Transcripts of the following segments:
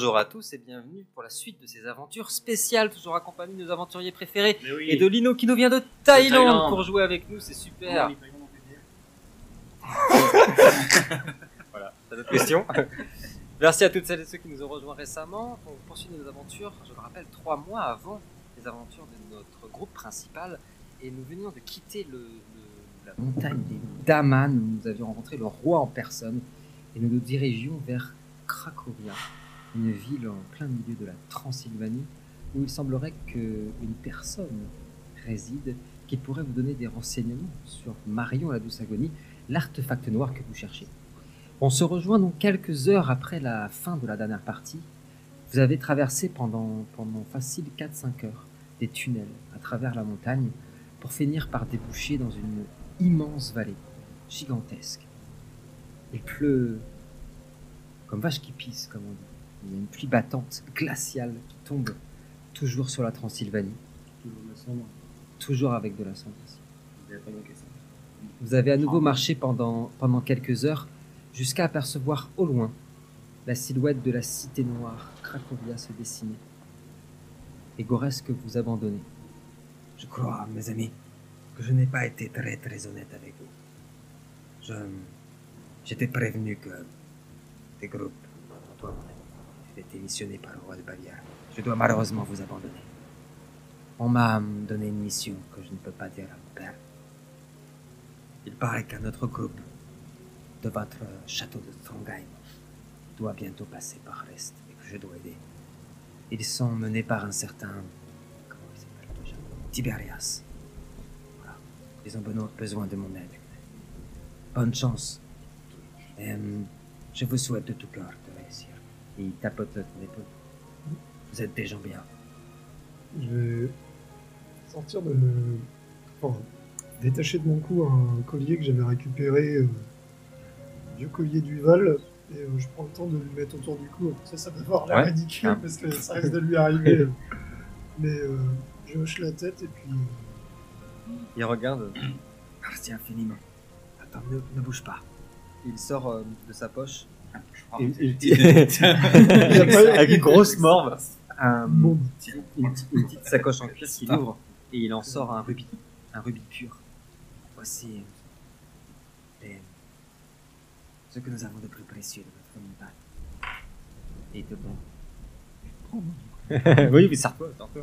Bonjour à tous et bienvenue pour la suite de ces aventures spéciales, toujours accompagnées de nos aventuriers préférés oui. et de Lino qui nous vient de Thaïlande, Thaïlande. pour jouer avec nous, c'est super. voilà, t'as d'autres questions Merci à toutes celles et ceux qui nous ont rejoints récemment. On poursuit nos aventures, je le rappelle, trois mois avant les aventures de notre groupe principal. Et nous venions de quitter le, le- la montagne des Daman, où nous avions rencontré le roi en personne. Et nous nous dirigions vers Cracovia, une ville en plein milieu de la Transylvanie, où il semblerait qu'une personne réside qui pourrait vous donner des renseignements sur Marion la Douce Agonie, l'artefact noir que vous cherchez. On se rejoint donc quelques heures après la fin de la dernière partie. Vous avez traversé pendant, pendant facile 4-5 heures des tunnels à travers la montagne pour finir par déboucher dans une immense vallée, gigantesque. Il pleut comme vache qui pisse, comme on dit. Il y a une pluie battante, glaciale, qui tombe toujours sur la Transylvanie, Toujours la cendre. toujours avec de la cendre ici. Vous avez à nouveau marché pendant, pendant quelques heures jusqu'à apercevoir au loin la silhouette de la cité noire Cracovia se dessiner. Et Goresque vous abandonnez. Je crois, mes amis, que je n'ai pas été très très honnête avec vous. Je. J'étais prévenu que des groupes, toi, mon ami, avaient été missionnés par le roi de Bavière. Je dois malheureusement vous abandonner. On m'a donné une mission que je ne peux pas dire à mon père. Il paraît qu'un autre groupe de votre château de Trondheim doit bientôt passer par l'Est et que je dois aider. Ils sont menés par un certain. Comment il s'appelle déjà Tiberias. Ils ont besoin de mon aide. Bonne chance. Hum, je vous souhaite de tout cœur. Et il tapote ton épaule. Vous êtes des gens bien. Je vais sortir de. Enfin, détacher de mon cou un collier que j'avais récupéré, euh, un vieux collier du Val, et euh, je prends le temps de lui mettre autour du cou. Ça, ça va avoir l'air Ouais. ridicule Ah. parce que ça risque de lui arriver. Mais euh, je hoche la tête et puis. euh, Il regarde, Merci infiniment. Attends, ne, ne bouge pas. il sort de sa poche Ah, une, une avec une grosse morve, un- Bon, une, petite- une petite sacoche en cuir qu'il ouvre et il en sort un rubis, un rubis pur. Voici les- ce que nous avons de plus précieux de notre montagne. Et te prend. oui, mais sers-toi, sers-toi.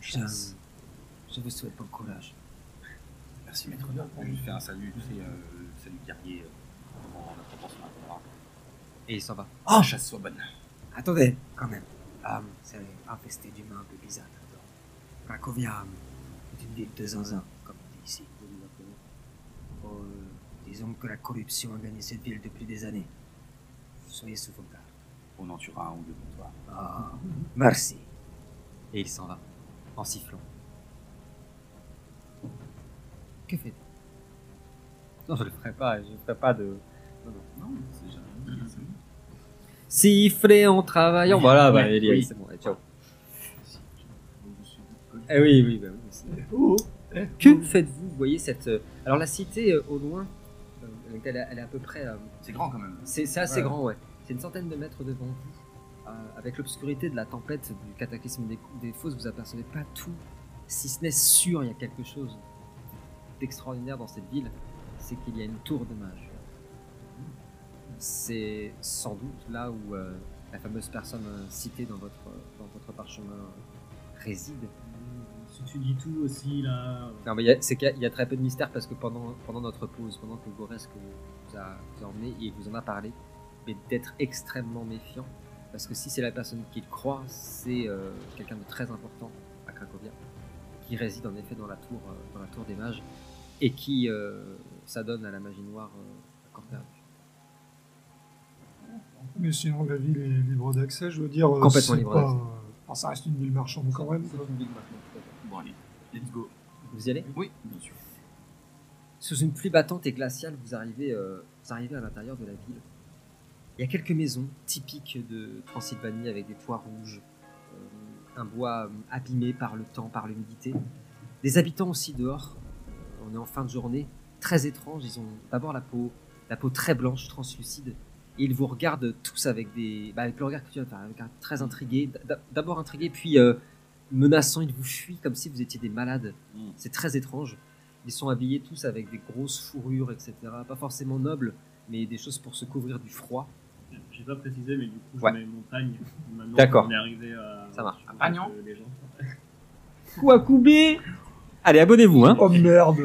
Je, je vous souhaite bon courage. Merci maître. On lui fait un salut, tu sais, euh, salut guerrier euh, la à. Et il s'en va. Oh, chasse soit bonne. Attendez, quand même. Ah, c'est infesté d'humains un peu bizarres. là-dedans. Cracovia est une ville de zinzin, comme on dit ici. Oh, euh, disons que la corruption a gagné cette ville depuis des années. Soyez sous vos gardes. On en tuera un ou deux pour toi. Ah, merci. Et il s'en va, en sifflant. Que faites Non, je le ferai pas, je ferai pas de... Non, c'est jamais. c'est bon. Siffler en travaillant. Voilà, bah, oui. c'est bon, allez, ciao. Eh oui, oui, bah oui. c'est- oh, Que faites-vous? Vous voyez cette... euh, Alors la cité euh, au loin, euh, elle, est- elle est à peu près... euh, C'est grand quand même. C'est c'est assez Ouais. grand, ouais. C'est une centaine de mètres devant vous. Euh, avec l'obscurité de la tempête, du cataclysme des, des fosses, vous apercevez pas tout. Si ce n'est sûr, il y a quelque chose d'extraordinaire dans cette ville, c'est qu'il y a une tour de mage. C'est sans doute là où euh, la fameuse personne euh, citée dans votre, dans votre parchemin euh, réside. Si tu dis tout aussi, là. Non, mais il y a- c'est qu'il y a- il y, a très peu de mystère parce que pendant, pendant notre pause, pendant que Goresque vous a, vous a emmené et vous en a parlé, mais d'être extrêmement méfiant parce que si c'est la personne qu'il croit, c'est euh, quelqu'un de très important à Cracovia qui réside en effet dans la tour, euh, dans la tour des mages et qui euh, s'adonne à la magie noire euh, à corps perdu. Mais sinon, la ville est libre d'accès, je veux dire. euh, Complètement c'est libre pas- d'accès. enfin, ça reste une ville marchande quand même. Bon, allez, let's go. Vous y allez? Oui, bien sûr. Sous une pluie battante et glaciale, vous arrivez, euh, vous arrivez à l'intérieur de la ville. Il y a quelques maisons typiques de Transylvanie avec des toits rouges, euh, un bois euh, abîmé par le temps, par l'humidité. Des habitants aussi dehors. Euh, on est en fin de journée, très étranges. Ils ont d'abord la peau la peau très blanche, translucide. Et ils vous regardent tous avec des, bah, avec le regard que tu as, un très intrigué. D'abord intrigué, puis euh, menaçant. Ils vous fuient comme si vous étiez des malades. Mm. C'est très étrange. Ils sont habillés tous avec des grosses fourrures, etc. Pas forcément nobles, mais des choses pour se couvrir du froid. J'ai pas précisé, mais du coup, je Ouais. mets montagne. Maintenant, D'accord. On est arrivé à. Ça marche. à Pagnon Allez, abonnez-vous, hein Oh merde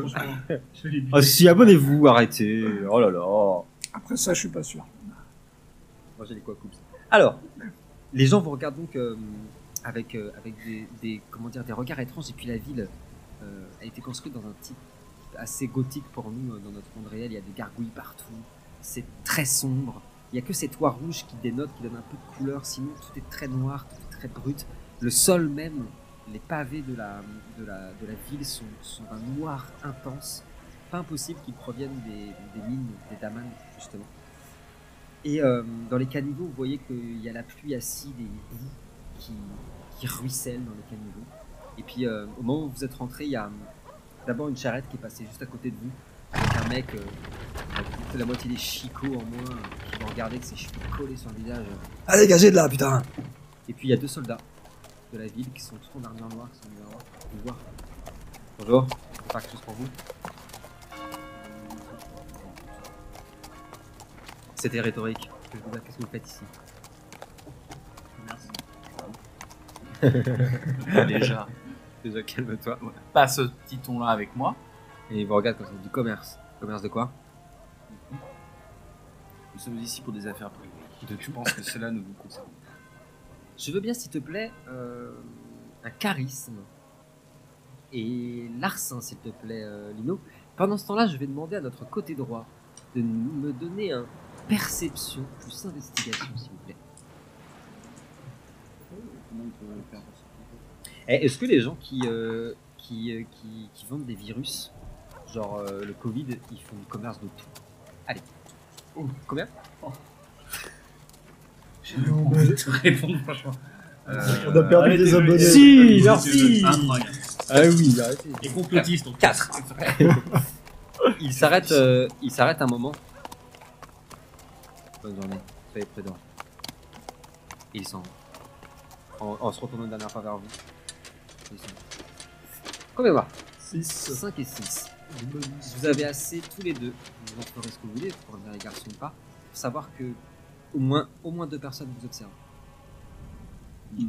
Je les Ah si, abonnez-vous, arrêtez. Oh là là. Après ça, je suis pas sûr. Moi j'ai les Quacoops. Alors, les gens vous regardent donc euh, avec, euh, avec des, des- comment dire, des regards étranges. Et puis la ville euh, a été construite dans un type assez gothique pour nous dans notre monde réel. Il y a des gargouilles partout. C'est très sombre. Il n'y a que ces toits rouges qui dénotent, qui donnent un peu de couleur. Sinon, tout est très noir, tout est très brut. Le sol même, les pavés de la, de la, de la ville sont, sont d'un noir intense. Pas impossible qu'ils proviennent des, des mines, des daman, justement. Et euh, dans les caniveaux, vous voyez qu'il y a la pluie acide et boue qui, qui ruisselle dans les caniveaux. Et puis, euh, au moment où vous êtes rentré, il y a euh, d'abord une charrette qui est passée juste à côté de vous, avec un mec euh, avec la moitié des chicots en moins, qui vous regardait avec ses cheveux collés sur le visage. Ah, dégagez de là, putain Et puis, il y a deux soldats de la ville qui sont tous en armure noire, qui sont venus voir. Bonjour, pas quelque chose pour vous C'était rhétorique. Que je vous dis, Qu'est-ce que vous faites ici? Merci. Déjà, Déjà, calme-toi. pas ce petit ton-là avec moi. Et il vous regarde comme ça, du commerce. Commerce de quoi? Nous sommes ici pour des affaires privées. Je pense que cela ne vous concerne pas. Je veux bien, s'il te plaît, euh, un charisme. Et l'arsen, s'il te plaît, euh, Lino. Pendant ce temps-là, je vais demander à notre côté droit de me donner un perception plus investigation, s'il vous plaît. Eh, Est-ce que les gens qui, euh, qui, qui, qui vendent des virus, genre le Covid, ils font du commerce de tout? Allez. Combien? Peut te répondre, franchement. On a perdu Allez, des abonnés. Si, merci. Ah oui, arrêtez. Et complotiste, en plus. 4. il s'arrête euh, il s'arrête un moment. Bonne journée, soyez prudents. Il s'en va. En, en se retournant une dernière fois vers vous. Il s'en va. Combien va 6. 5 et 6. Vous avez assez tous les deux, vous en ferez ce que vous voulez, pour dire les garçons ou pas, pour savoir que au moins, au moins deux personnes vous observent. Je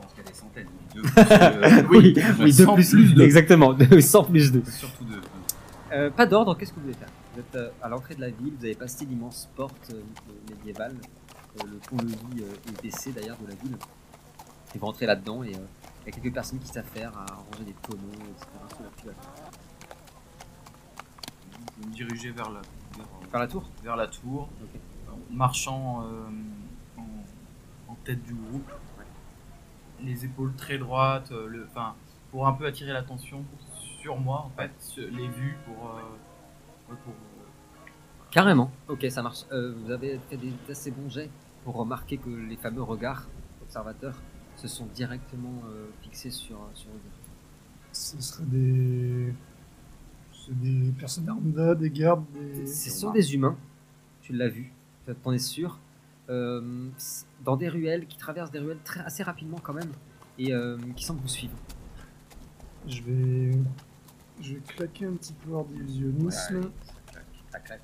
pense qu'il y a des centaines. Deux, euh, oui, oui, deux cent plus, deux. Exactement, 100 plus 2. Surtout deux. Euh, pas d'ordre, qu'est-ce que vous voulez faire? Vous êtes euh, à l'entrée de la ville, vous avez passé l'immense porte euh, médiévale, euh, le pont-levis euh, est baissé d'ailleurs de la ville. Et vous rentrez là-dedans et euh, il y a quelques personnes qui s'affairent à ranger des tonneaux, etc. sous la pluie. Je vais me diriger vers la, vers, la tour? vers la tour, Ok. Marchant euh, en, en tête du groupe, les épaules très droites, euh, le, enfin, pour un peu attirer l'attention sur moi, en fait, sur- les vues pour, euh, pour euh, Carrément, ok, ça marche. Euh, vous avez fait des assez bons jets pour remarquer que les fameux regards observateurs se sont directement euh, fixés sur, sur. Ce serait des. Des personnes lambda, des gardes, des. Ce sont des humains, tu l'as vu, t'en es sûr, euh, dans des ruelles, qui traversent des ruelles très, assez rapidement quand même, et euh, qui semblent vous suivre. Je vais. Je vais claquer un petit pouvoir d'illusionnisme. Tac, tac.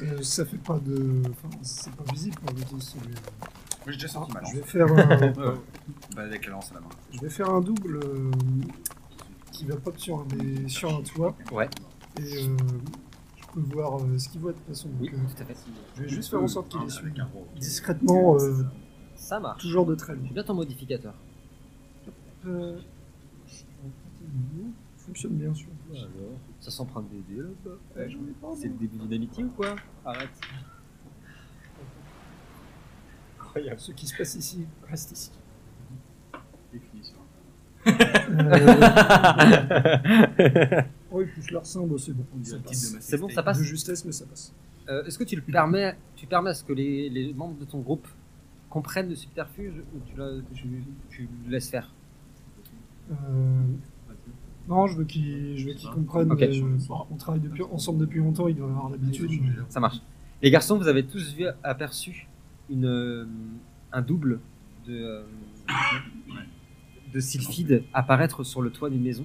Euh, ça fait pas de. Enfin, c'est pas visible pour le coup, celui Moi j'ai déjà sorti ma lance. Je vais faire un. Bah, avec la lance à la main. je vais faire un double euh, qui va pop sur un, des- sur un toit. Ouais, Et euh, je peux voir euh, ce qu'il voit de toute façon. oui, Donc, euh, tout à fait. je vais juste faire en sorte qu'il les suive discrètement, euh, Ça marche. toujours de très loin. J'ai bien ton modificateur. Euh, fonctionne bien sûr. Ça s'emprunte des dés là Ouais, C'est le début d'une amitié ou quoi? Arrête. Ce qui se passe ici reste ici. Définition. Euh, oh, il pousse l'arsen, c'est bon. C'est bon, ça passe De justesse, mais ça passe. Euh, Est-ce que tu le permets, tu permets à ce que les, les membres de ton groupe comprennent le subterfuge ou tu, la- tu, tu le laisses faire? Euh, Non, je veux qu'ils je veux qu'ils comprennent. Ok. euh, on travaille depuis, ensemble depuis longtemps, ils doivent avoir l'habitude. Ça marche. Les garçons, vous avez tous vu, aperçu une, euh, un double de, de sylphide apparaître sur le toit d'une maison,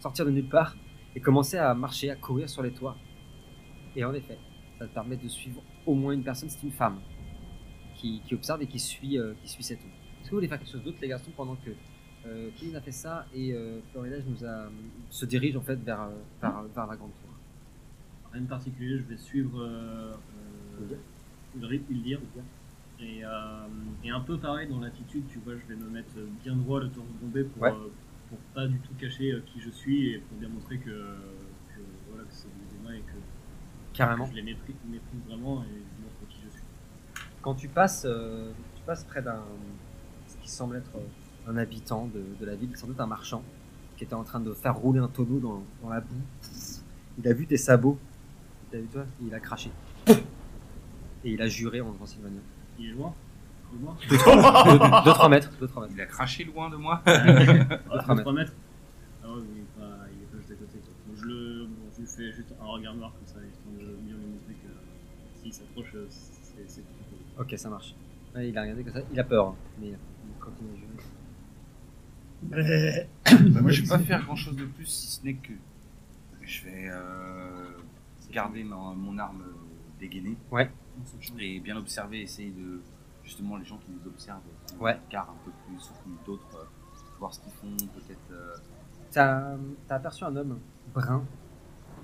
sortir de nulle part et commencer à marcher, à courir sur les toits. Et en effet, ça te permet de suivre au moins une personne, c'est une femme qui, qui observe et qui suit, euh, qui suit cette eau. Est-ce que vous voulez faire quelque chose d'autre, les garçons, pendant que euh, Kevin a fait ça et euh, Florilège nous a, se dirige en fait vers, euh, vers, vers la grande tour? Rien de particulier, je vais suivre euh, euh, le rythme, il dire. Et, et un peu pareil dans l'attitude, tu vois, je vais me mettre bien droit le torse bombé pour, Ouais. Pour pas du tout cacher euh, qui je suis et pour bien montrer que, que, voilà, que c'est des humains et que, Carrément. que je les méprise, méprise vraiment et je montre qui je suis. Quand tu passes, euh, tu passes près d'un, ce qui semble être euh, un habitant de, de la ville, sans doute un marchand, qui était en train de faire rouler un tonneau dans, dans la boue. Il a vu tes sabots, il t'a vu toi, et il a craché. Et il a juré en Transylvanie. Il est loin? 2-3 mètres, 2-3 mètres. Il a craché loin de moi. Ah, trois 3 mètres Ah ouais, mais il est pas, il est pas juste à côté. Quoi. Donc je, le, bon, je lui fais juste un regard noir comme ça, histoire de bien lui montrer que s'il s'approche, euh, c'est c'est. Ok, ça marche. Ouais, il a regardé comme ça, il a peur, hein, mais il continue à Bah, moi, je vais pas faire grand chose de plus si ce n'est que je vais euh, garder ma- mon arme euh, dégainée. Ouais. Et bien observer, essayer de justement les gens qui nous observent, qui ont Ouais. un peu plus soutenu que d'autres, euh, voir ce qu'ils font, peut-être. euh, T'as aperçu un homme brun.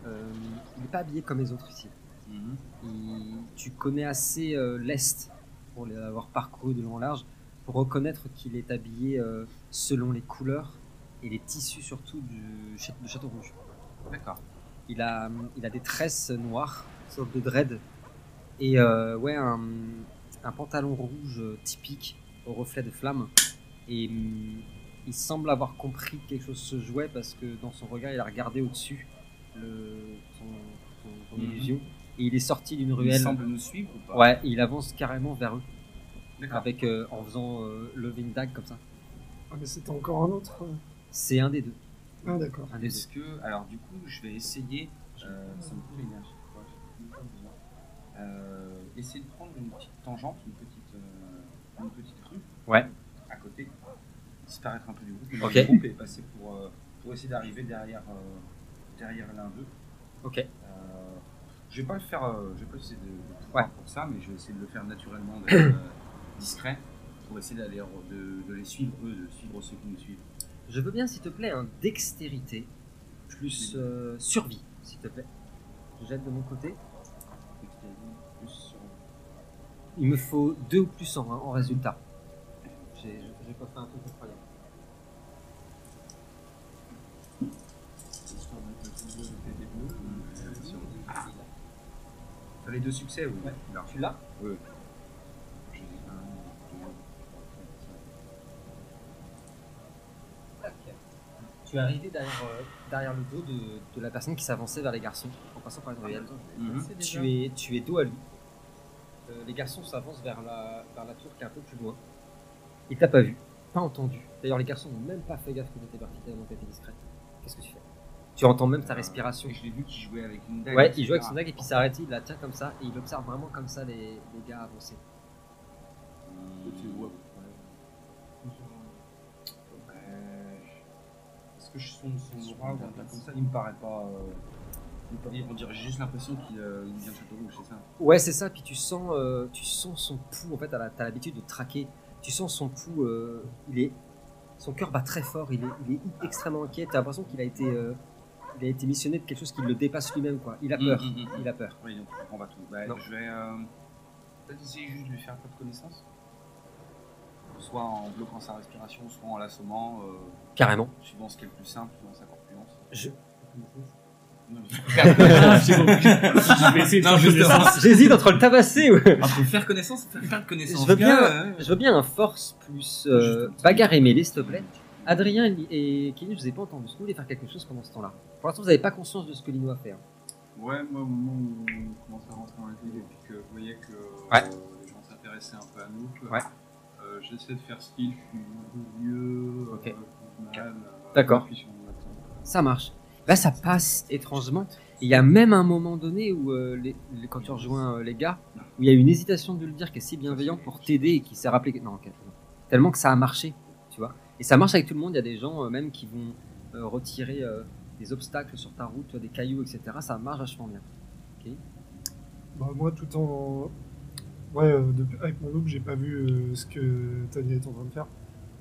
Euh, il n'est pas habillé comme les autres ici. mhm. Il- tu connais assez l'Est pour l'avoir parcouru de long en large pour reconnaître qu'il est habillé selon les couleurs et les tissus surtout du château, de Château Rouge. D'accord. Il a, il a des tresses noires, sorte de dread, et euh, ouais, un, un pantalon rouge euh, typique au reflet de flamme. Et hum, il semble avoir compris que quelque chose se jouait parce que dans son regard, il a regardé au-dessus le, son, son- son Mhm. illusion. Et il est sorti d'une Il ruelle. semble nous suivre ou pas? Ouais, il avance carrément vers eux, avec, euh, en faisant euh, loving dag comme ça. Ah, mais c'était encore un autre. euh. C'est un des deux. Ah, d'accord. Un des Est-ce deux. que, alors du coup, je vais essayer, euh, ça me. Euh, essayer de prendre une petite tangente, une petite, euh, une petite rue Ouais. à côté, disparaître un peu du groupe, mais dans Ok. le groupe et passer pour, euh, pour essayer d'arriver derrière, euh, derrière l'un d'eux. Ok. Euh, je vais pas le faire, euh, je vais pas essayer de, de Ouais. faire pour ça, mais je vais essayer de le faire naturellement, d'être euh, discret, pour essayer d'aller de, de les suivre eux, de suivre ceux qui nous suivent. Je veux bien, s'il te plaît, un dextérité plus euh, survie, s'il te plaît. Je jette de mon côté. Il me faut deux ou plus en, en résultat. J'ai pas fait un truc incroyable. T'as les deux succès, oui. Ouais. Alors, Tu l'as Oui. Tu es arrivé derrière, euh, derrière le dos de, de la personne qui s'avançait vers les garçons en passant par une ruelle. Mhm. Tu es, tu es dos à lui. Euh, les garçons s'avancent vers la, vers la tour qui est un peu plus loin. Il t'a pas vu, pas entendu. D'ailleurs, les garçons n'ont même pas fait gaffe que tu étais parti tellement t'étais discrète. Qu'est-ce que tu fais? Tu entends même ta respiration. Et je l'ai vu qu'il jouait avec une dague. Ouais, il joue avec son dague et puis il s'arrête, il la tient comme ça et il observe vraiment comme ça les, les gars avancer. Est-ce que je sonde son bras ou un truc comme ça? Il me paraît pas. euh, On dirait j'ai juste l'impression qu'il euh, vient de Château Rouge, c'est ça? Ouais, c'est ça. Puis tu sens, euh, tu sens son pouls. En fait, t'as l'habitude de traquer. Tu sens son pouls. euh, il est, son cœur bat très fort. Il est, il est extrêmement inquiet. T'as l'impression qu'il a été, euh, il a été missionné de quelque chose qui le dépasse lui-même. Quoi. Il a peur. Hum, hum, hum. Il a peur. Oui, donc on va tout. Bah, Non. je vais peut-être essayer juste de lui faire un peu de connaissance. Soit en bloquant sa respiration, soit en l'assommant, Carrément. suivant ce qui est le plus simple, suivant sa corpulence. Je- Non, mais- Je vais essayer de Non, faire justement. connaissance. J'hésite entre le tabasser. ou- Entre faire connaissance et faire connaissance. Je veux bien, Bien, euh, je veux bien un force plus euh, bagarre et mêlée, s'il te plaît. Adrien et Kenny, je vous ai pas entendu. Est-ce que vous voulez faire quelque chose pendant ce temps-là? Pour l'instant, vous n'avez pas conscience de ce que Lino a fait. hein. Ouais, moi, au moment où on commençait à rentrer dans la ville et puis que je voyais que Ouais. euh, les gens s'intéressaient un peu à nous, Ouais. euh, j'essaie de faire style, je suis un peu vieux, Ok. euh, mal, euh, D'accord. puis on a Ça marche. Là, ça passe étrangement. Il y a même un moment donné où, euh, les- les- quand tu rejoins euh, les gars, où il y a une hésitation de le dire qui est si bienveillant pour t'aider et qui s'est rappelé que... Non, ok, non. Tellement que ça a marché, tu vois. Et ça marche avec tout le monde. Il y a des gens euh, même qui vont euh, retirer euh, des obstacles sur ta route, des cailloux, etc. Ça marche vachement bien. Bah, moi, tout en. Ouais, euh, depuis- avec mon look, j'ai pas vu euh, ce que Tania est en train de faire.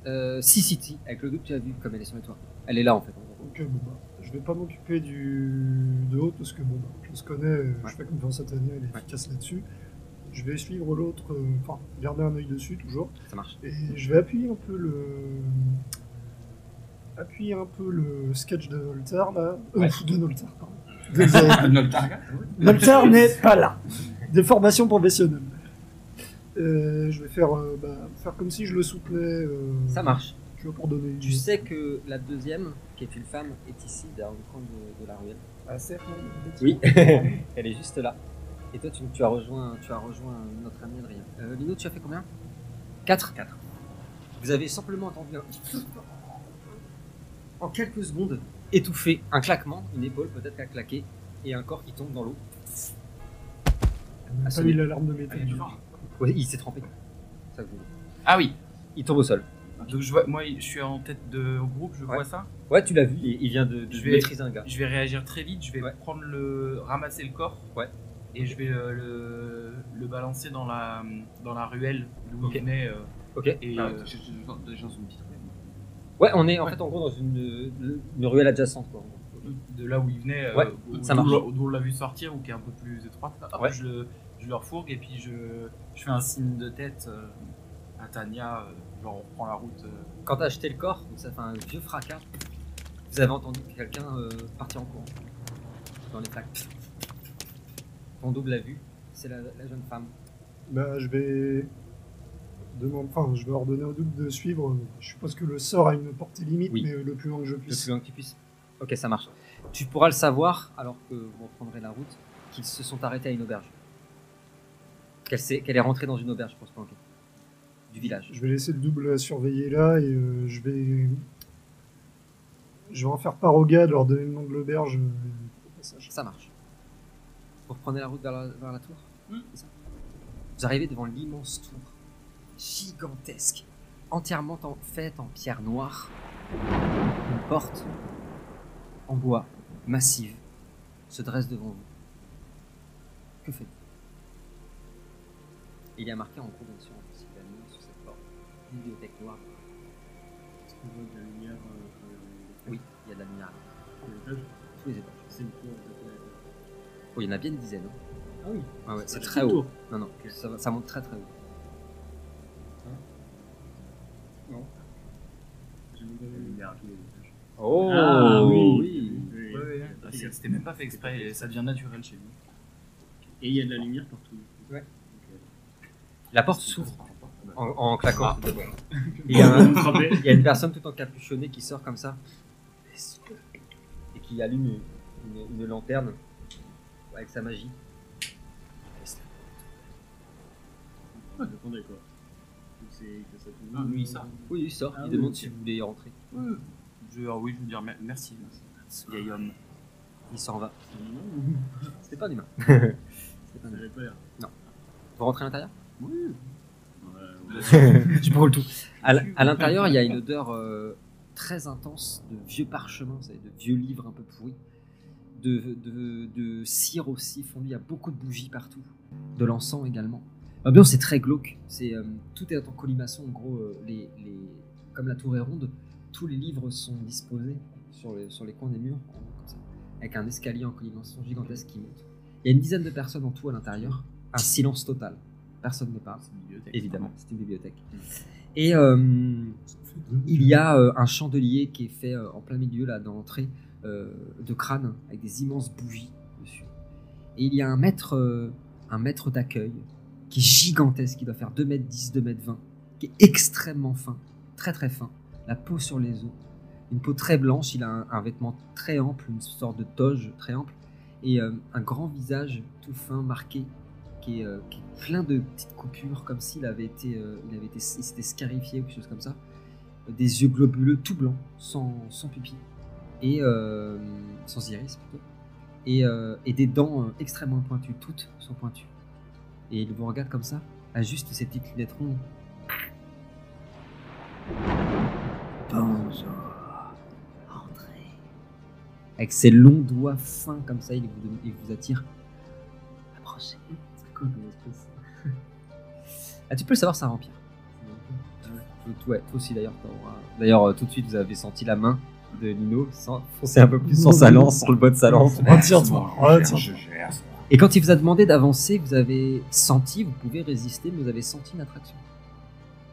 Euh, si, si, si. Avec le double, tu as vu comme elle est sur les toits. Elle est là, en fait. en gros. Donc, euh, bon, bah, vais pas m'occuper du de haut parce que bon, bah, je se connais, euh, Ouais. je fais confiance à Tania, elle est Ouais. efficace là-dessus. Je vais suivre l'autre, euh, enfin, garder un œil dessus toujours. Ça marche. Et je vais appuyer un peu le. Appuyer un peu le sketch de Noltar là. Euh, Ouais. de Noltar, pardon. Target Noltar n'est pas là. Des formations professionnelles. Euh, je vais faire, euh, bah, faire comme si je le soutenais. euh, Ça marche. Tu vois, pour donner une Tu sais que la deuxième, qui est une femme, est ici, dans le coin de, de la ruelle. Ah, certes, Oui, elle est juste là. Et toi, tu, tu as rejoint, tu as rejoint notre ami Adrien. Euh, Lino, tu as fait combien? 4 4. Vous avez simplement entendu un... En quelques secondes, étouffé, un claquement, une épaule peut-être qui a claqué, et un corps qui tombe dans l'eau. Ah, mis l'alarme de métal. Ouais, il s'est trempé. Ça vous. Ah oui. Il tombe au sol. Donc je vois, moi, je suis en tête de groupe, je Ouais. vois ça. Ouais, tu l'as vu, il il vient de, de Je vais- maîtriser un gars. Je vais réagir très vite. Je vais Ouais. prendre le, ramasser le corps. Ouais. Et je vais euh, le, le balancer dans la, dans la ruelle d'où Ok. il venait. euh, Ok. et Ah, euh, j'ai- j'ai- j'ai- Déjà, son petit truc. Ouais, on est en Ouais. fait en gros dans une, une ruelle adjacente. Quoi. de là où il venait, euh, Ouais, où- ça d'où marche. on- d'où on l'a vu sortir ou qui est un peu plus étroite. Ouais. je, le, je le refourgue et puis je, je fais un signe de tête euh, à Tania. Euh, genre on reprend la route. euh. Quand t'as acheté le corps, donc ça fait un vieux fracas, vous avez entendu quelqu'un euh, partir en courant. Dans les plaques. Ton double l'a vu, c'est la, la jeune femme. Bah, je vais demander, enfin, je vais ordonner au double de suivre. Je suppose que le sort a une portée limite, Oui. mais le plus loin que je Le plus puisse. loin que tu puisses. Ok, ça marche. Tu pourras le savoir, alors que vous reprendrez la route, qu'ils se sont arrêtés à une auberge. Qu'elle est rentrée dans une auberge pour se planquer. Du village. Je vais laisser le double à surveiller là et euh, je vais, je vais en faire part aux gars de leur donner le nom de l'auberge. euh, au passage. Ça marche. Vous reprenez la route vers la, vers la tour Hmm. Ça Vous arrivez devant l'immense tour, gigantesque, entièrement en, faite en pierre noire. Une porte en bois, massive, se dresse devant vous. Que faites-vous? Il y a marqué en gros bien sûr bibliothèque noire. Est-ce qu'on voit de la lumière euh, Oui, il y a de la lumière tous les étages? Tous les étages. C'est le tour de la Oh, il y en a bien une dizaine. hein. Ah oui, Ah ouais, c'est très haut. tour. Non, non, ça, monte très très haut. J'ai mis de la lumière à tous les étages. Oh Ah oui. oui. Ouais, Ah, c'est- C'était même pas fait exprès, et ça devient naturel chez lui. Et il y a de la lumière partout. Ouais. La porte s'ouvre en, en claquant. Ah. Il y, a un- vous me frappez. il y a une personne tout encapuchonnée qui sort comme ça et qui allume une, une- une lanterne avec sa magie. Ah, Attendez quoi. Que ça Ah, lui, il sort. Oui, il sort. Ah il oui, demande si vous voulez y rentrer. Je, ah oui, je veux dire mer- merci, merci. Ce vieil homme. Il s'en va. C'était pas un humain. C'était pas avait pas l'air. Vous rentrez à l'intérieur? Ouais, ouais. Je brûle tout. À l'intérieur, il y a une odeur euh, très intense de vieux parchemins, de vieux livres un peu pourris, de, cire aussi fondue. Il y a beaucoup de bougies partout, de l'encens également. L'ambiance c'est très glauque. Euh, tout est en colimaçon. En gros, euh, comme la tour est ronde, tous les livres sont disposés sur les, coins des murs, avec un escalier en colimaçon gigantesque qui monte. Il y a une dizaine de personnes en tout à l'intérieur. Un silence total. Personne ne parle. Évidemment, c'est une bibliothèque. Et euh, il y a euh, un chandelier qui est fait euh, en plein milieu, là, dans l'entrée, de crâne, avec des immenses bougies dessus. Et il y a un maître, un maître d'accueil, qui est gigantesque, qui doit faire 2 mètres 10, 2 mètres 20, qui est extrêmement fin, très très fin, la peau sur les os, une peau très blanche, il a un, un vêtement très ample, une sorte de toge très ample, et un grand visage tout fin, marqué, qui est, euh, qui est plein de petites coupures, comme s'il avait été, euh, il avait été, il s'était scarifié ou quelque chose comme ça. Des yeux globuleux, tout blancs, sans, sans pupille. et euh, sans iris plutôt, et, et des dents extrêmement pointues, toutes sont pointues. Et il vous regarde comme ça, à juste ces petites lunettes rondes. Bonjour. Avec ses longs doigts fins comme ça, il vous, il vous attire. Approchez. Quoi comme espèce Ah, tu peux le savoir, c'est un vampire. Toi, ouais, toi aussi d'ailleurs. D'ailleurs, euh, tout de suite, vous avez senti la main de Lino sans- foncer un peu plus sur sa lance, sur le bas de sa lance. Retire-toi, gère. Et quand il vous a demandé d'avancer, vous avez senti, vous pouvez résister, mais vous avez senti une attraction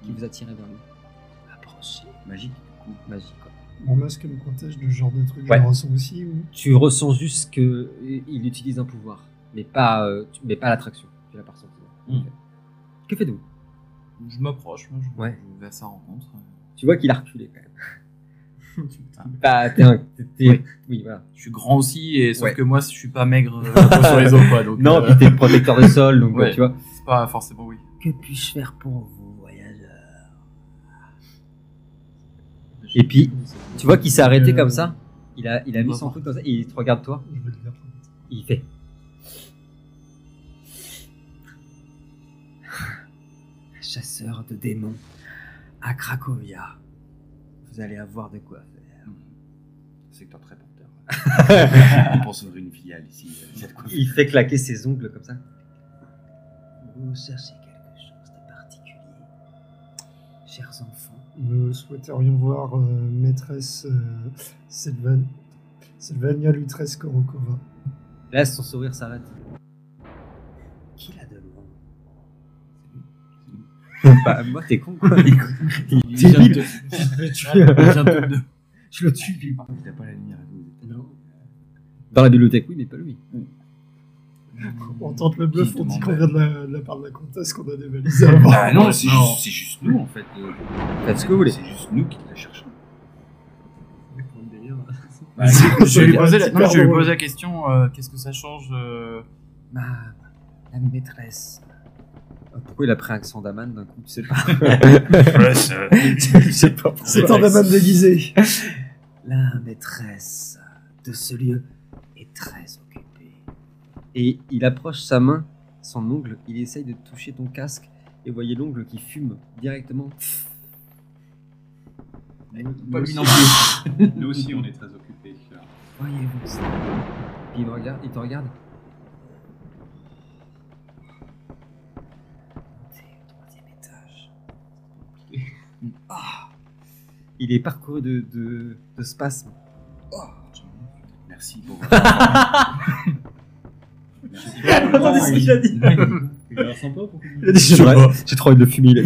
qui vous attirait vers lui. Approchez. Magique. Magique, quoi. Mon masque me protège de ce genre de truc, Ouais. je le ressens aussi. ou- Tu ressens juste que il utilise un pouvoir, mais pas, euh, tu- mais pas l'attraction. Tu l'as pas ressenti. Mm. Que faites-vous? Je m'approche, moi, je, Ouais. je vais à sa rencontre. Tu vois qu'il a reculé quand même. Bah, t'es un- t'es- t'es- Oui. oui, voilà. Je suis grand aussi, et sauf Ouais. que moi, je suis pas maigre euh, sur les quoi. Donc, Non, euh, puis t'es protecteur de sol, donc Ouais. tu vois. c'est pas forcément oui. Que puis-je faire pour vous, voyageur? Et puis, tu vois qu'il s'est arrêté Euh, comme ça? Il a, il a mis va son voir. truc comme ça et il te regarde toi? Je vais le dire. Il fait. Chasseur de démons à Cracovia. Vous allez avoir de quoi faire. T'es très porteur. On pense ouvrir une filiale ici. euh, il y a de quoi faire. Il fait claquer ses ongles comme ça. Vous cherchez quelque chose de particulier. Chers enfants, Nous souhaiterions voir euh, maîtresse euh, Sylvan... Sylvania Lutresse Korokova. Là, son sourire s'arrête. bah, moi, t'es con quoi. Il il vient de te- Je le tue. lui. Il a pas la lumière. Non. Dans la bibliothèque, oui, mais pas lui. On tente le bluff, on dit qu'on vient de la, de la part de la comtesse qu'on a dévalisé avant. Ah non, c'est juste, juste nous en fait. euh, Faites ce que vous voulez. C'est juste nous qui la cherchons. Bah, Je vais lui la, non, je lui poser la question euh, qu'est-ce que ça change euh, Ma... la maîtresse? Pourquoi il a pris un accent d'Aman d'un coup Tu sais pas. Sais pas. pourquoi. C'est un daman déguisé. La maîtresse de ce lieu est très occupée. Et il approche sa main, son ongle, il essaye de toucher ton casque, et vous voyez l'ongle qui fume directement. Pas lui non plus. Nous aussi, on est très occupés. Voyez-vous ça Puis il, me regarde, il te regarde. Montez au troisième étage. Il est parcouru de, de, de spasmes. Merci pour votre Attendez ce qu'il a dit. Il a l'air sympa pour Il a dit, J'ai trop- j'ai trop envie de le fumer.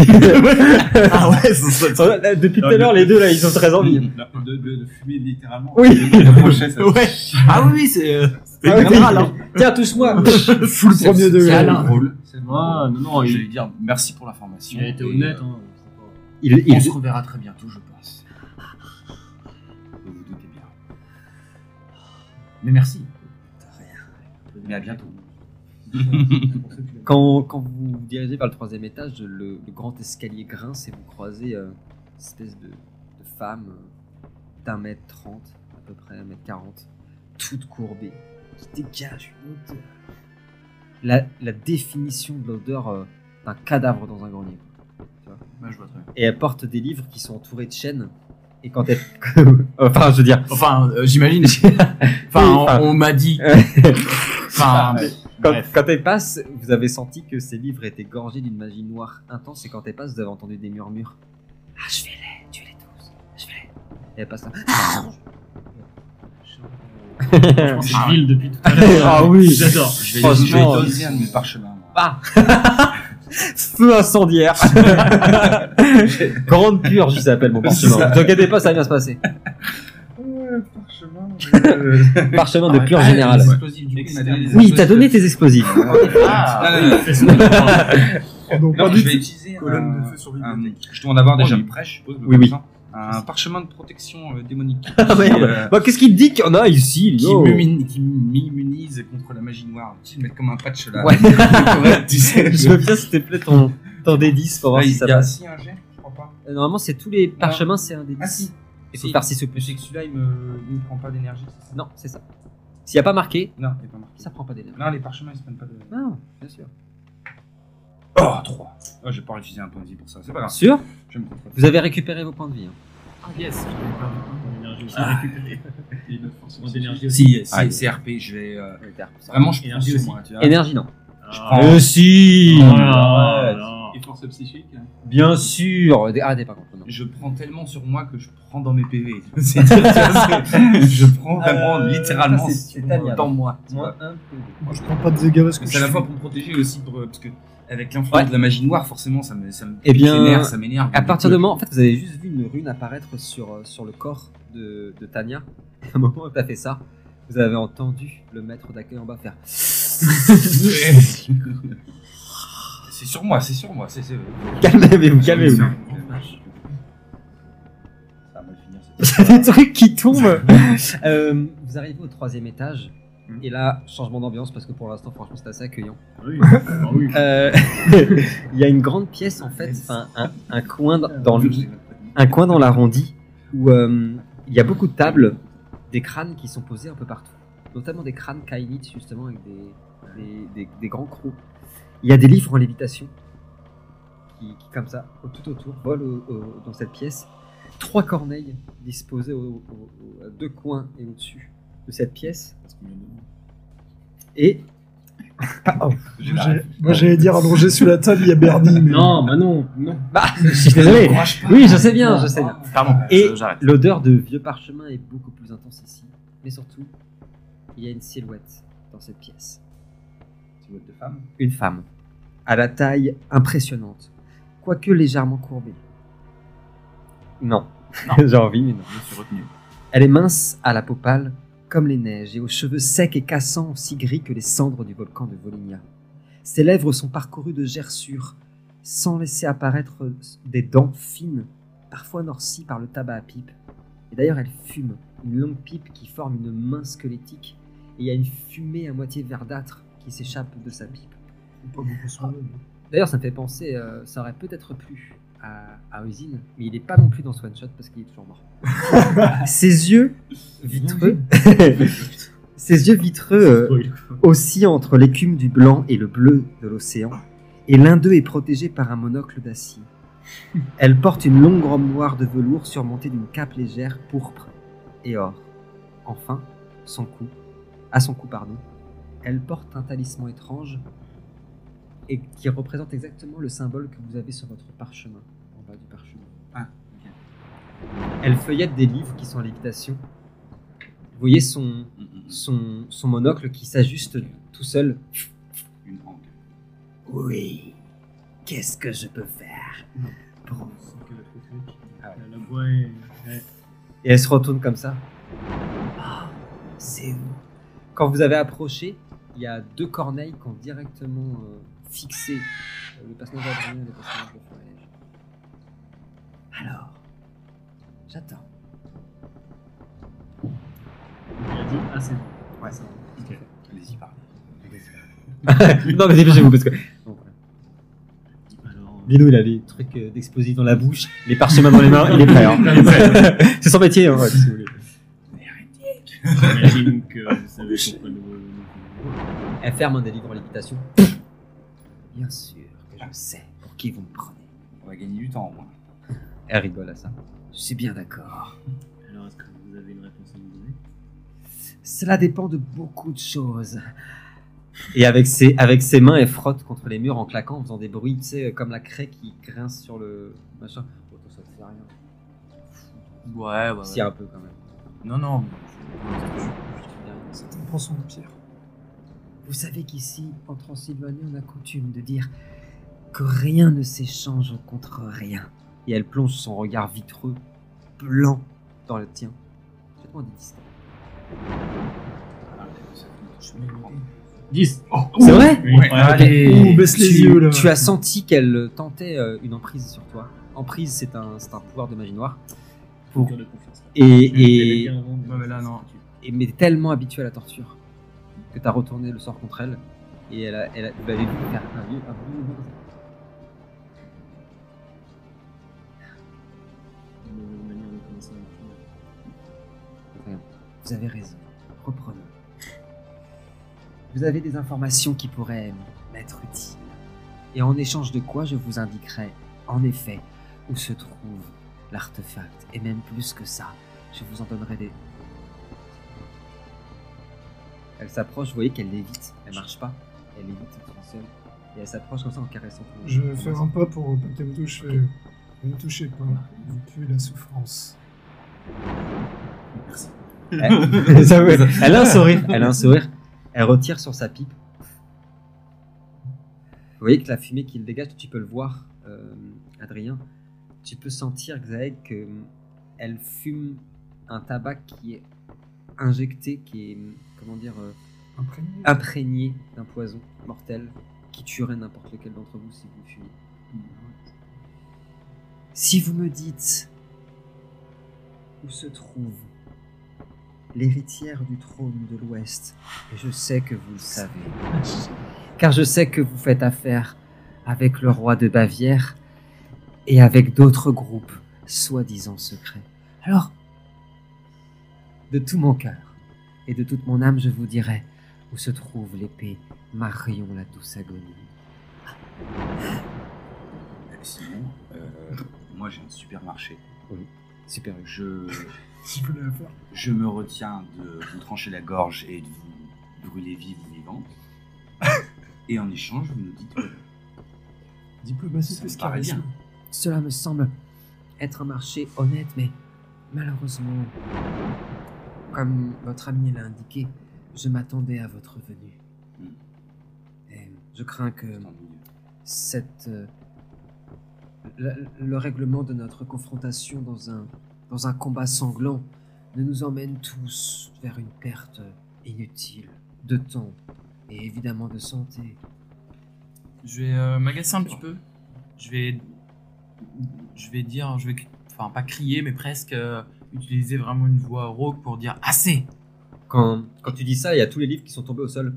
Ah ouais, c'est ça. Là, Depuis tout à l'heure, les deux là, ils ont très envie. de, de, de fumer littéralement. Oui. Le prochain, ça- Ouais. Ah oui, oui, c'est euh, c'est Ah oui, général, hein. Tiens, touche-moi. Full premier c'est- degré. C'est Alain drôle. C'est Ah, non, non, Je il, vais lui dire merci pour l'information. il a été et, honnête. euh, Hein, Il, On se reverra très bientôt, je pense. Vous vous doutez bien. Mais merci. Mais à bientôt. quand, quand vous vous dirigez vers le troisième étage, le, le grand escalier grince et vous croisez euh, une espèce de, de femme euh, d'un mètre trente, à peu près un mètre quarante, toute courbée, qui dégage une odeur. La, la définition de l'odeur euh, d'un cadavre dans un grenier. Je vois très bien. Et elle porte des livres qui sont entourés de chaînes. Et quand elle. enfin, je veux dire. Enfin, euh, j'imagine. Enfin, on, enfin. on m'a dit. Enfin, Quand, elle passe, vous avez senti que ces livres étaient gorgés d'une magie noire intense. Et quand elle passe, vous avez entendu des murmures. Achevez-les, tuez-les tous. Achevez-les. Et elle passe là. Je pense que c'est Ville depuis tout à l'heure. Ah oui. J'adore. Je vais, Franchement, je vais un de mes parchemins. moi. Ah Feu incendiaire Grande purge, ça s'appelle mon parchemin. Ne t'inquiétez pas, ça va bien se passer. Parchemin de purge Ah, générale. Oui, t'as donné tes explosifs. Ah, Non, non, non. Non, Non, pas je vais utiliser Colonne un- de feu sur bibliothèque. Je dois en avoir déjà prêt, je suppose. Oui, oui. Un parchemin de protection euh, démonique. Ah merde. Bah, qu'est-ce qu'il dit qu'il y en a ici qui yo m'immunise qui m'immunise contre la magie noire. Tu sais, mettre comme un patch là. Ouais. Ouais, tu sais. Je veux bien, s'il te plaît, ton, ton D10 pour voir Ah, si il ça y a passe. si un jet, je crois pas. Euh, Normalement, c'est tous les parchemins, c'est un D10. Ah si. Il faut Si. faire 6 ou Mais plus. c'est que celui-là, il me, il me prend pas d'énergie, c'est ça Non, c'est ça. S'il n'y a pas marqué, Non, il est pas marqué. ça prend pas d'énergie. Non, les parchemins, ils se prennent pas de. Non, bien sûr. Oh, 3 oh, Je vais pas utiliser un point de vie pour ça, c'est pas grave. Sûr Je me. Vous avez récupéré vos points de vie. hein. Ah yes, un. Aussi Ah. récupérée. Et une force d'énergie Si, si, Ah, c'est RP, je vais. euh, Vraiment, je prends Énergie aussi. moi, tu vois. Énergie, non. Je Ah. prends- Euh, si Oh là Arrête. là. Et force psychique Bien sûr Arrêtez par contre, non. Je prends tellement sur moi que je prends dans mes PV. C'est- tu vois, c'est- je prends vraiment Euh, littéralement ça, c'est- c'est sur- Tania, dans moi. tu vois. Moins un peu. Moi, je prends pas de dégâts parce que je c'est à la suis- fois pour me protéger et aussi pour, euh, parce que avec l'influence Ouais. de la magie noire, forcément, ça me, ça me Eh bien, m'énerve, ça m'énerve. À partir du moment, en fait, vous avez juste vu une rune apparaître sur, euh, sur le corps de, de Tania. Et au moment où tu as fait ça, vous avez entendu le maître d'accueil en bas faire. c'est sur moi, c'est sur moi. C'est, c'est... Calmez-vous, calmez-vous. Ça va finir. Cette des trucs qui tombent. Euh, vous arrivez au troisième étage. Et là, changement d'ambiance parce que pour l'instant, franchement, c'est assez accueillant. Ah oui. Ah oui. Euh, Il y a une grande pièce en fait, un, un coin dans- dans le, un coin dans l'arrondi où euh, il y a beaucoup de tables, des crânes qui sont posés un peu partout, notamment des crânes kainites justement avec des, des, des- des grands crocs. Il y a des livres en lévitation qui, qui, comme ça, tout autour, volent au- au- dans cette pièce. Trois corneilles disposées au- au- au- à deux coins et au-dessus de cette pièce. Et Oh, Moi, j'allais dire allongé sur la table, il y a Bernie. Mais... Non, bah non, non. bah, je suis désolé. Oui, je sais bien, je sais bien. Pardon, Et l'odeur de vieux parchemin est beaucoup plus intense ici. Mais surtout, il y a une silhouette dans cette pièce. Silhouette de femme. Une femme, à la taille impressionnante, quoique légèrement courbée. Non, j'ai envie, mais non. Je suis retenu. Elle est mince, à la peau pâle, comme les neiges, et aux cheveux secs et cassants, aussi gris que les cendres du volcan de Volhynia. Ses lèvres sont parcourues de gerçures, sans laisser apparaître des dents fines, parfois noircies par le tabac à pipe. Et d'ailleurs, elle fume, une longue pipe qui forme une main squelettique, et il y a une fumée à moitié verdâtre qui s'échappe de sa pipe. Mais- D'ailleurs, ça me fait penser, euh, ça aurait peut-être plu à, à Usine, mais il n'est pas non plus dans ce one shot parce qu'il est toujours mort. Ses yeux vitreux, ses yeux vitreux euh, oscillent entre l'écume du blanc et le bleu de l'océan, et l'un d'eux est protégé par un monocle d'acier. Elle porte une longue robe noire de velours surmontée d'une cape légère pourpre et or. Enfin, son cou, à son cou pardon, elle porte un talisman étrange et qui représente exactement le symbole que vous avez sur votre parchemin, en bas du parchemin. Ah, ok. Elle feuillette des livres qui sont en lévitation. Vous voyez son, son, son monocle qui s'ajuste tout seul. Une hangue. Oui. Qu'est-ce que je peux faire? Pour La voix est. est- Et elle se retourne comme ça. C'est vous Quand vous avez approché, il y a deux corneilles qui ont directement euh, fixé euh, le personnage d'Adrien et le personnage de Forêt. Alors, j'attends. Il a dit ah c'est bon. Ouais. Ça, Ok. Allez-y, parlez. non mais dépêchez-vous parce que... Bon. Lino il a les trucs euh, d'explosifs dans la bouche, les parchemins dans les mains, il est prêt. hein. C'est son métier, hein, ouais, si vous voulez. J'imagine que vous savez pourquoi nous. Elle ferme un des livres en lévitation. Bien sûr que je sais pour qui vous me prenez. On va gagner du temps, au moins. Elle rigole à ça. Je suis bien d'accord. Alors est-ce que vous avez une réponse à nous donner? Cela dépend de beaucoup de choses. Et avec ses, avec ses mains, elle frotte contre les murs en claquant, en faisant des bruits, tu sais, comme la craie qui grince sur le machin. Oh, ça te fait rien. Ouais, ouais. Si, un peu quand même. Non, non. C'est un poisson de pierre. Vous savez qu'ici, en Transylvanie, on a coutume de dire que rien ne s'échange contre rien. Et elle plonge son regard vitreux, blanc, dans le tien. Faites-moi des distants. Je vais le prendre. 10 C'est vrai Oui. Ouais, Allez, Ouh, baisse les tu, yeux, là. tu as senti qu'elle tentait euh, une emprise sur toi. Emprise, c'est un, c'est un pouvoir de magie noire. Pour- Cœur de confiance. là. Et, Elle est et, mais là, non. et- mais tellement habituée à la torture que tu as retourné le sort contre elle. Et elle a, elle a, vous l'avez vu faire un vieux, un vieux mouvement. Vous avez raison. Reprenons. Vous avez des informations qui pourraient m'être utiles. Et en échange de quoi je vous indiquerai, en effet, où se trouve l'artefact. Et même plus que ça, je vous en donnerai des... Elle s'approche, vous voyez qu'elle lévite. Elle marche pas. Elle lévite toute seule. Et elle s'approche comme ça en caressant tout. Je vais faire un pas pour pas qu'elle me touche. fais, Ne me touchez pas, vous puez la souffrance. Merci. Elle, Ça, ouais. Elle a un sourire. Elle a un sourire. Elle retire sur sa pipe. Vous voyez que la fumée qu'il dégage, tu peux le voir, euh, Adrien. Tu peux sentir, Xaeg, qu'elle fume un tabac qui est injecté, qui est, comment dire, euh, Imprégné. imprégné d'un poison mortel qui tuerait n'importe lequel d'entre vous si vous le fumiez. Si vous me dites où se trouve l'héritière du trône de l'Ouest, et je sais que vous le savez, car je sais que vous faites affaire avec le roi de Bavière et avec d'autres groupes soi-disant secrets. Alors, de tout mon cœur et de toute mon âme, je vous dirai où se trouve l'épée Marion la douce agonie. Euh, Sinon, euh, moi j'ai un supermarché. Super. Je, Si la faire. je me retiens de vous trancher la gorge et de vous brûler vive ou vivante. Et en échange, vous nous dites Diplomatie Ça plus me paraît charisme. bien. Cela me semble être un marché honnête, mais malheureusement, comme votre ami l'a indiqué, je m'attendais à votre venue. Hmm. Et je crains que cette, euh, le, le règlement de notre confrontation dans un, dans un combat sanglant ne nous emmène tous vers une perte inutile de temps et évidemment de santé. Je vais euh, m'agacer un petit peu. Je vais, je vais dire, je vais, enfin pas crier, mais presque euh, utiliser vraiment une voix rauque pour dire assez. Quand, quand tu dis ça, il y a tous les livres qui sont tombés au sol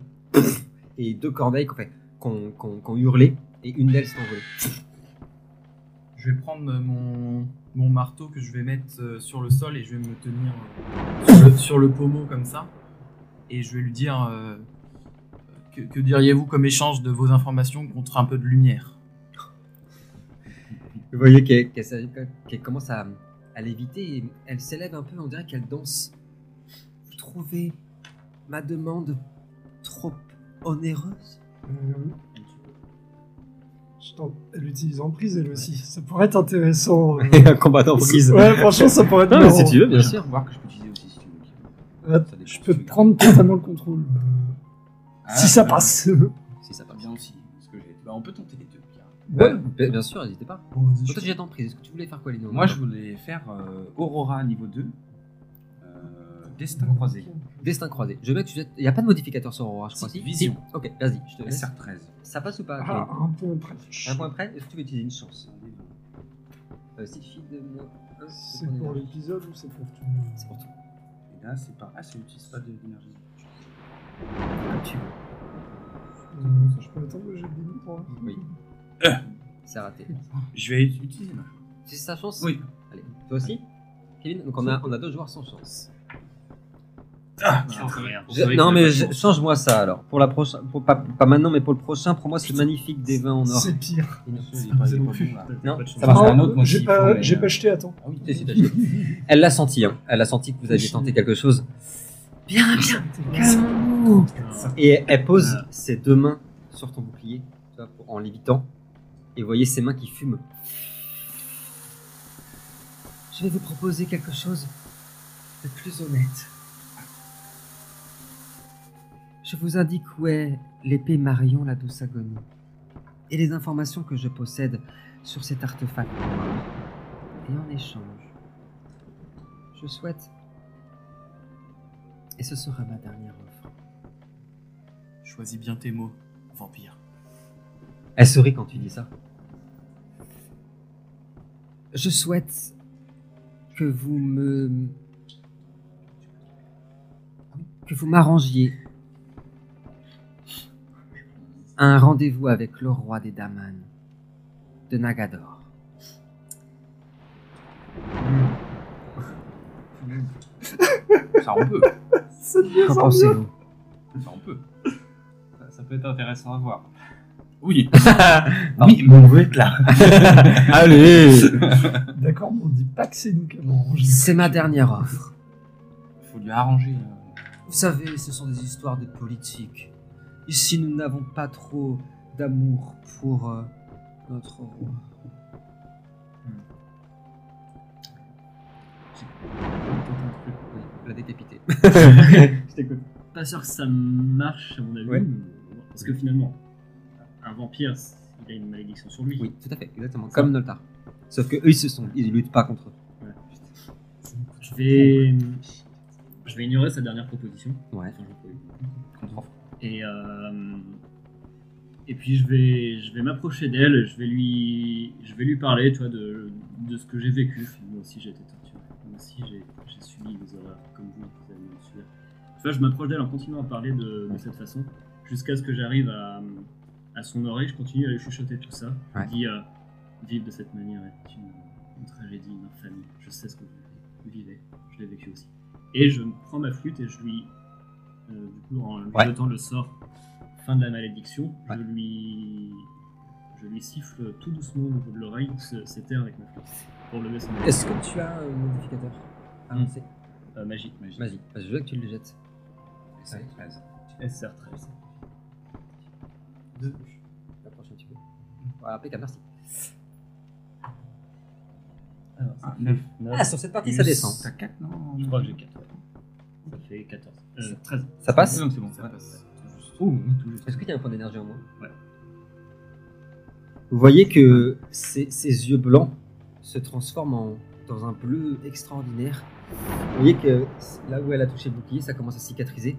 et deux corneilles qui ont, fait- ont hurlé et une d'elles s'est envolée. Je vais prendre mon, mon marteau que je vais mettre euh, sur le sol et je vais me tenir euh, sur, le, sur le pommeau comme ça. Et je vais lui dire euh, que, que diriez-vous comme échange de vos informations contre un peu de lumière? Vous voyez qu'elle commence à, à léviter et elle s'élève un peu, on dirait qu'elle danse. Vous trouvez ma demande trop onéreuse? Elle utilise emprise elle aussi. Ça pourrait être intéressant. euh. Un combat d'emprise. Ouais, franchement, ça pourrait être Non, mais marrant. si tu veux, bien sûr. pouvoir que je peux utiliser aussi si tu veux. Ouais, Ça dépend je si peux tu veux. prendre totalement le contrôle. euh, Ah, si ça bah, passe. Si ça Pas passe. bien aussi. Parce que j'ai- bah, on peut tenter les deux. Pierre. Ouais, bien bien sûr, n'hésitez pas. Bon, vas-y, Toi, je- tu jettes emprise. Est-ce que tu voulais faire quoi, Lino? Moi, je voulais faire euh, Aurora niveau 2. euh, Destin croisé. Destin croisé. Je veux que tu. Il n'y a pas de modificateur sur Aurora, je crois. Si, Si, vision. Si. Ok, vas-y, je te laisse. SR13. Ça passe ou pas? Ah, un point près. Un point près? Est-ce que tu veux utiliser une chance? Euh, fille de moins C'est pour l'épisode ou c'est pour tout? C'est pour tout. Et là, c'est pas. Ah, ça n'utilise pas d'énergie. Comme tu veux. Euh, Je peux attendre le jet de limite pour Oui. C'est raté. Je vais utiliser ma C'est sa chance? Oui. Allez, toi aussi? Kevin? Donc on a, on a deux joueurs sans chance. Ah, c'est. Je- C'est vrai non mais pas je- change-moi ça alors. Pour la prochaine, pour, pas, pas maintenant mais pour le prochain, pour moi ce magnifique des vins en or. C'est pire. C'est pas, pas pas non Pas ça marche. Ah, un autre, moi, J'ai pas, mais, pas euh, jeté, attends. Ah oui, Si. Elle l'a senti, hein. Elle a senti que vous aviez tenté quelque chose. Bien, bien. Et elle pose Ah. ses deux mains sur ton bouclier, en lévitant. Et vous voyez ses mains qui fument. Je vais vous proposer quelque chose de plus honnête. Je vous indique où est l'épée Marion, la douce agonie, et les informations que je possède sur cet artefact noir. Et en échange, je souhaite, et ce sera ma dernière offre, Choisis bien tes mots, vampire. Elle sourit quand tu dis ça. Je souhaite que vous me. que vous m'arrangiez un rendez-vous avec le roi des Daman de Nagador. Ça on peut. Qu'en pensez-vous Ça, on peut. Ça, ça peut être intéressant à voir. Oui. oui, mais on veut être là. Allez D'accord, mais on dit pas que c'est nous qui avons rangé. C'est ma dernière offre. Faut lui arranger. euh. Vous savez, ce sont des histoires de politique. Ici, nous n'avons pas trop d'amour pour euh, notre roi? Oui, la décapité. Je t'écoute. Pas sûr que ça marche à mon avis. Ouais. mais bon, Parce que finalement, un vampire, il a une malédiction sur lui. Oui, tout à fait, exactement. Comme Noltar. Sauf que eux, ils se sont, ils luttent pas contre eux. Je vais, je vais ignorer sa dernière proposition. Ouais. Enfin, euh, et puis je vais, je vais m'approcher d'elle. Je vais lui, je vais lui parler, tu vois, de, de ce que j'ai vécu. Moi aussi, j'ai été torturé. Moi aussi, j'ai, subi des horreurs comme vous. vous avez subir. Tu vois, je m'approche d'elle en continuant à parler de, de cette façon, jusqu'à ce que j'arrive à, à son oreille. Je continue à lui chuchoter tout ça. Je Ouais. dis, euh, vivre de cette manière est une, une tragédie, une infamie. Je sais ce que vous vivez. Je l'ai vécu aussi. Et je prends ma flûte et je lui, euh, du coup, en lui Ouais. jetant le sort fin de la malédiction, Ouais. je lui, je lui siffle tout doucement au niveau de l'oreille ce- cet air avec ma flûte pour lever son Est-ce que tu as un modificateur avancé euh, magie. Vas-y, je veux que tu le jettes. C'est 13. SR13. Approche un petit peu. Voilà, impeccable, merci. Alors, Ah, fait 9. Ah, sur cette partie, ça descend. T'as 4 non Je crois que j'ai 4. Ça fait 14. Euh, 13. Ça passe Non, c'est bon, Ça ça passe. Ouh, Est-ce qu'il y a un point d'énergie en moins? Ouais. Vous voyez que ces, ces yeux blancs se transforment en, dans un bleu extraordinaire. Vous voyez que là où elle a touché le bouclier, ça commence à cicatriser.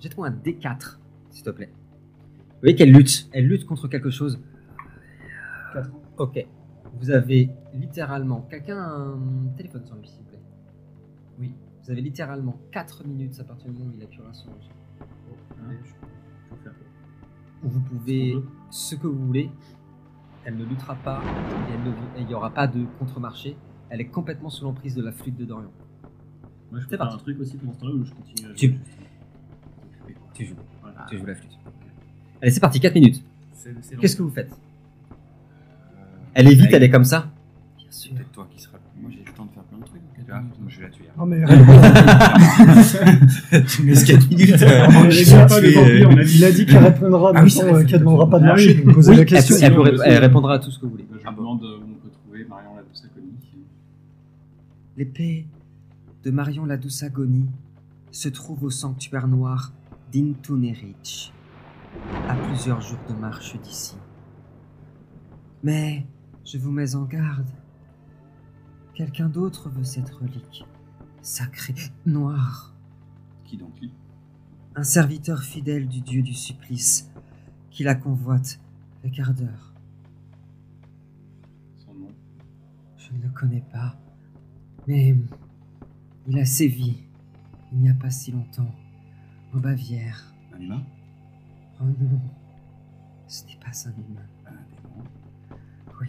Jette-moi un D4, s'il te plaît. Vous voyez qu'elle lutte. Elle lutte contre quelque chose. Ok. Vous avez littéralement. Quelqu'un a un téléphone sur lui. Oui. Vous avez littéralement 4 minutes à partir du moment où il appuiera sur le Hein, où vous pouvez Ce que vous voulez. Elle ne luttera pas et elle ne- et il n'y aura pas de contre-marché. Elle est complètement sous l'emprise de la flûte de Dorian. Moi, je C'est peux faire parti. un truc aussi pendant ce temps-là où je continue à Tu- jouer. Tu joues. Voilà. Tu joues la flûte. Allez, c'est parti, 4 minutes. C'est- c'est long. Qu'est-ce que vous faites Euh, Elle est vite, bah, elle est comme ça C'est peut-être toi qui seras. Moi j'ai le temps de faire plein de trucs. Tu vois, moi je vais la tuer. Non, mais tu me laisses 4 minutes. Pas euh, on a dit- il a dit qu'elle répondra, Ah oui, euh, qu'elle vrai. demandera pas de marché, la elle, question. euh, répondra à tout ce que vous voulez. Je demande où on peut trouver Marion la douce agonie. L'épée de Marion la douce agonie se trouve au sanctuaire noir d'Intunerich, à plusieurs jours de marche d'ici. Mais je vous mets en garde. Quelqu'un d'autre veut cette relique, sacrée, noire. Qui donc qui Un serviteur fidèle du dieu du supplice, qui la convoite avec ardeur. Son nom? Je ne le connais pas, mais il a sévi il n'y a pas si longtemps en Bavière. Un humain? Oh non, ce n'est pas un humain. Un démon? Oui,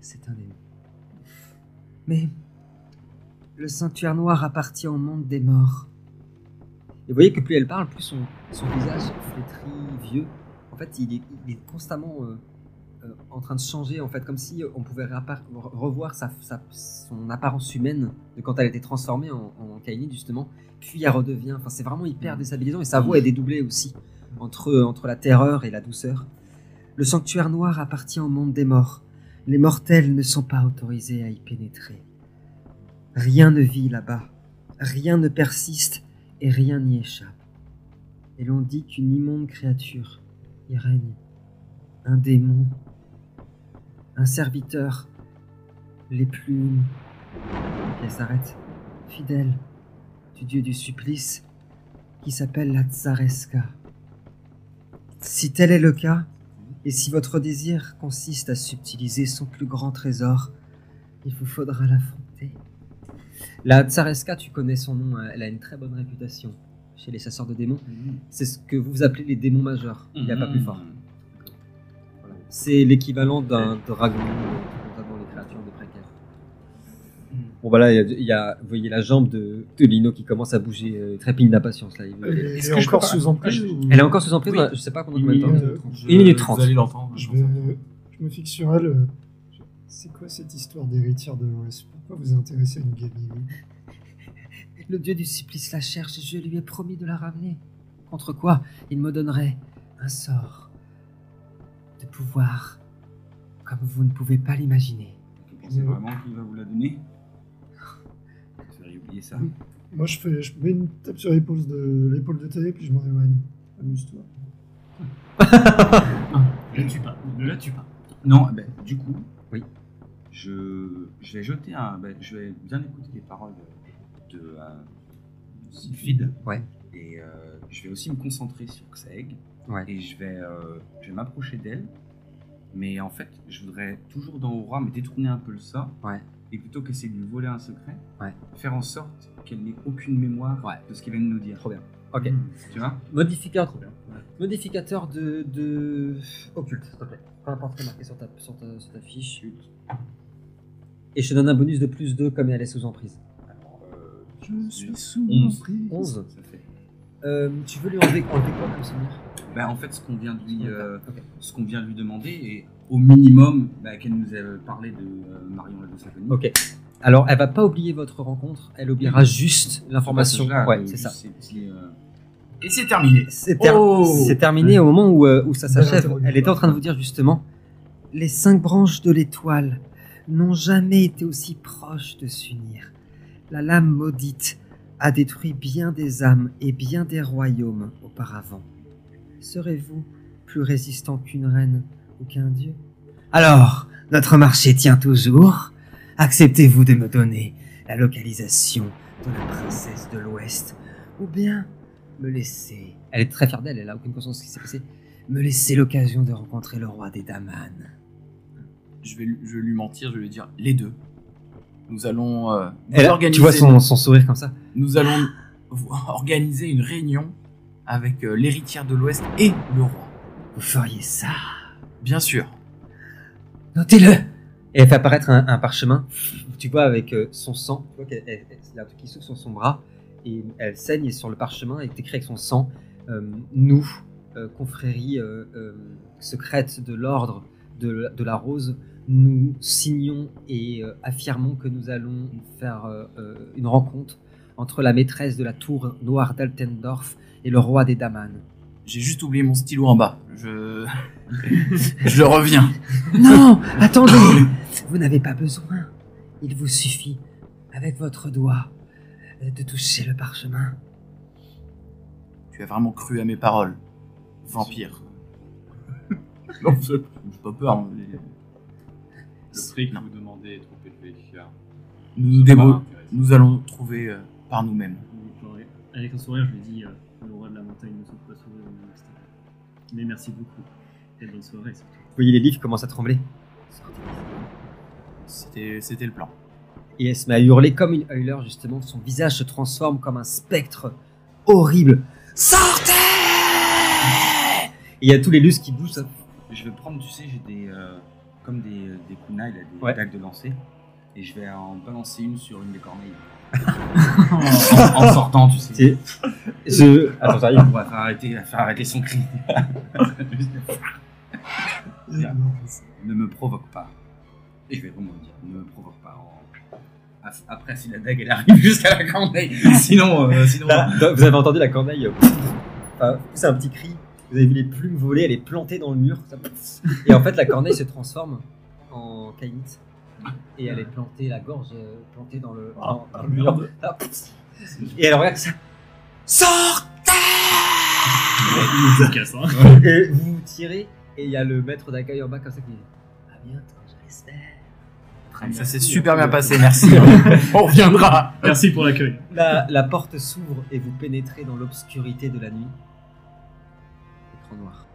c'est un démon. Mais le sanctuaire noir appartient au monde des morts. Et vous voyez que plus elle parle, plus son, son visage flétri, vieux. En fait, il est, il est constamment euh, euh, en train de changer, en fait, comme si on pouvait revoir sa, sa- son apparence humaine de quand elle était transformée en, en justement. Puis elle redevient. Enfin, c'est vraiment hyper déstabilisant et sa voix est dédoublée aussi entre, entre la terreur et la douceur. Le sanctuaire noir appartient au monde des morts. Les mortels ne sont pas autorisés à y pénétrer. Rien ne vit là-bas, rien ne persiste et rien n'y échappe. Et l'on dit qu'une immonde créature y règne. Un démon, un serviteur, les plus... Elle s'arrête. Fidèle du dieu du supplice qui s'appelle la Tsareska. Si tel est le cas, et si votre désir consiste à subtiliser son plus grand trésor, il vous faudra l'affronter. La Tsareska, tu connais son nom, elle a une très bonne réputation chez les chasseurs de démons. C'est ce que vous appelez les démons majeurs. Il n'y a pas plus fort. C'est l'équivalent d'un dragon, notamment les créatures de précaires. Bon voilà, il y a- il y, a, vous voyez la jambe de, de Lino qui commence à bouger, euh, trépigne d'impatience là. Est-ce est que je encore sous emprise ou- Elle est encore sous emprise, Oui. je sais pas combien de temps. minute, Euh, trente. une minute trente. Vous allez l'entendre. Je, vais, je me fixe sur elle. euh, C'est quoi cette histoire d'héritière de l'Ouest Pourquoi vous intéressez à une gamine? Le dieu du supplice la cherche et je lui ai promis de la ramener. Contre quoi il me donnerait un sort de pouvoir comme vous ne pouvez pas l'imaginer. Vous pensez vraiment qu'il va vous la donner? Ça. Moi, je, fais, je mets une tape sur l'épaule de, l'épaule de Thaï, puis je m'en éloigne. Amuse-toi. Ne la tue pas. Ne la tue pas. Non, ben, du coup, Oui. je, je vais jeter un. ben, je vais bien écouter les paroles de, de euh, Sylphide. Ouais. Et euh, je vais aussi me concentrer sur Xaeg. Ouais. Et je vais, euh, je vais m'approcher d'elle. Mais en fait, je voudrais toujours dans Aura me détourner un peu le sort. Ouais. Et plutôt qu'essayer de lui voler un secret, Ouais. faire en sorte qu'elle n'ait aucune mémoire Ouais. de ce qu'elle vient de nous dire. Trop bien. Ok. Tu vois? Modificateur, modificateur de, de occulte, s'il te plaît. Peu importe ce qui est marqué sur ta, sur ta, sur ta fiche. Et je te donne un bonus de plus 2 comme elle est sous emprise. Je suis sous 11. 11. Ça fait. Euh, tu veux lui enlever, enlever quoi comme souvenir? Bah, en fait, ce qu'on vient de lui, euh, ce qu'on vient de lui demander, et au minimum, bah, qu'elle nous ait parlé de euh, Marion la Saconie. Ok. Alors, elle va pas oublier votre rencontre, elle oubliera juste l'information. Ouais, c'est ça. Et c'est terminé. C'est ter- Oh c'est terminé au moment où, euh, où ça s'achève. Elle était en train de vous dire justement Les cinq branches de l'étoile n'ont jamais été aussi proches de s'unir. La lame maudite a détruit bien des âmes et bien des royaumes auparavant. Serez-vous plus résistant qu'une reine ou qu'un dieu Alors, notre marché tient toujours. Acceptez-vous de me donner la localisation de la princesse de l'Ouest ou bien me laisser Elle est très fière d'elle, elle a aucune conscience de ce qui s'est passé. me laisser l'occasion de rencontrer le roi des Daman. Je vais, lui- je vais lui mentir, je vais lui dire les deux. Nous allons euh, Elle, organiser. tu vois son, son sourire comme ça. Nous allons organiser une réunion avec euh, l'héritière de l'Ouest et le roi. Vous feriez ça? Bien sûr. Notez-le Et elle fait apparaître un, un parchemin. Tu vois avec euh, son sang, tu vois a un truc qui s'ouvre sur son bras et elle saigne sur le parchemin et écrit avec son sang euh, Nous, euh, confrérie euh, euh, secrète de l'ordre de, de la rose, nous signons et euh, affirmons que nous allons faire euh, euh, une rencontre entre la maîtresse de la tour noire d'Altendorf et le roi des Daman. J'ai juste oublié mon stylo en bas. Je, je reviens. Non Attendez Vous n'avez pas besoin. Il vous suffit, avec votre doigt, de toucher le parchemin. Tu as vraiment cru à mes paroles, vampire. non, je j'ai pas peur. hein, mais- Le prix que vous demandez est trop élevé. car Nous nous. Nous allons trouver euh, par nous-mêmes. Avec un sourire, je lui dis euh, le roi de la montagne ne Mais merci beaucoup. Et bonne soirée surtout. Vous voyez les livres commencent à trembler. C'était, c'était le plan. Et elle se met à hurler comme une Euler, justement. Son visage se transforme comme un spectre horrible. Sortez Et il y a tous les lustres qui bougent. ça. Je vais prendre, tu sais, j'ai des. euh, comme des, des kunai, là, des Ouais. dagues de lancer. Et je vais en balancer une sur une des corneilles. En, en sortant, tu sais. Je... Attends, j'arrive. On va faire arrêter, faire arrêter son cri. Ne me provoque pas. Et je vais vraiment dire, ne me provoque pas. en- Après, si la dague elle arrive jusqu'à la corneille, sinon, euh, sinon. Là, vous avez entendu la corneille. euh, c'est un petit cri. Vous avez vu les plumes voler, elle est plantée dans le mur. ça- Et en fait, la corneille se transforme en caïnite. Et elle est plantée, la gorge plantée dans le, dans- dans le mur. Ah, Et elle regarde ça. Sortez Il nous casse, hein. Et vous vous tirez, et il y a le maître d'accueil en bas comme ça qui dit À bientôt, je l'espère. Ça s'est super bien passé, merci. On reviendra. Merci pour l'accueil. La, la porte s'ouvre et vous pénétrez dans l'obscurité de la nuit. Écran noir.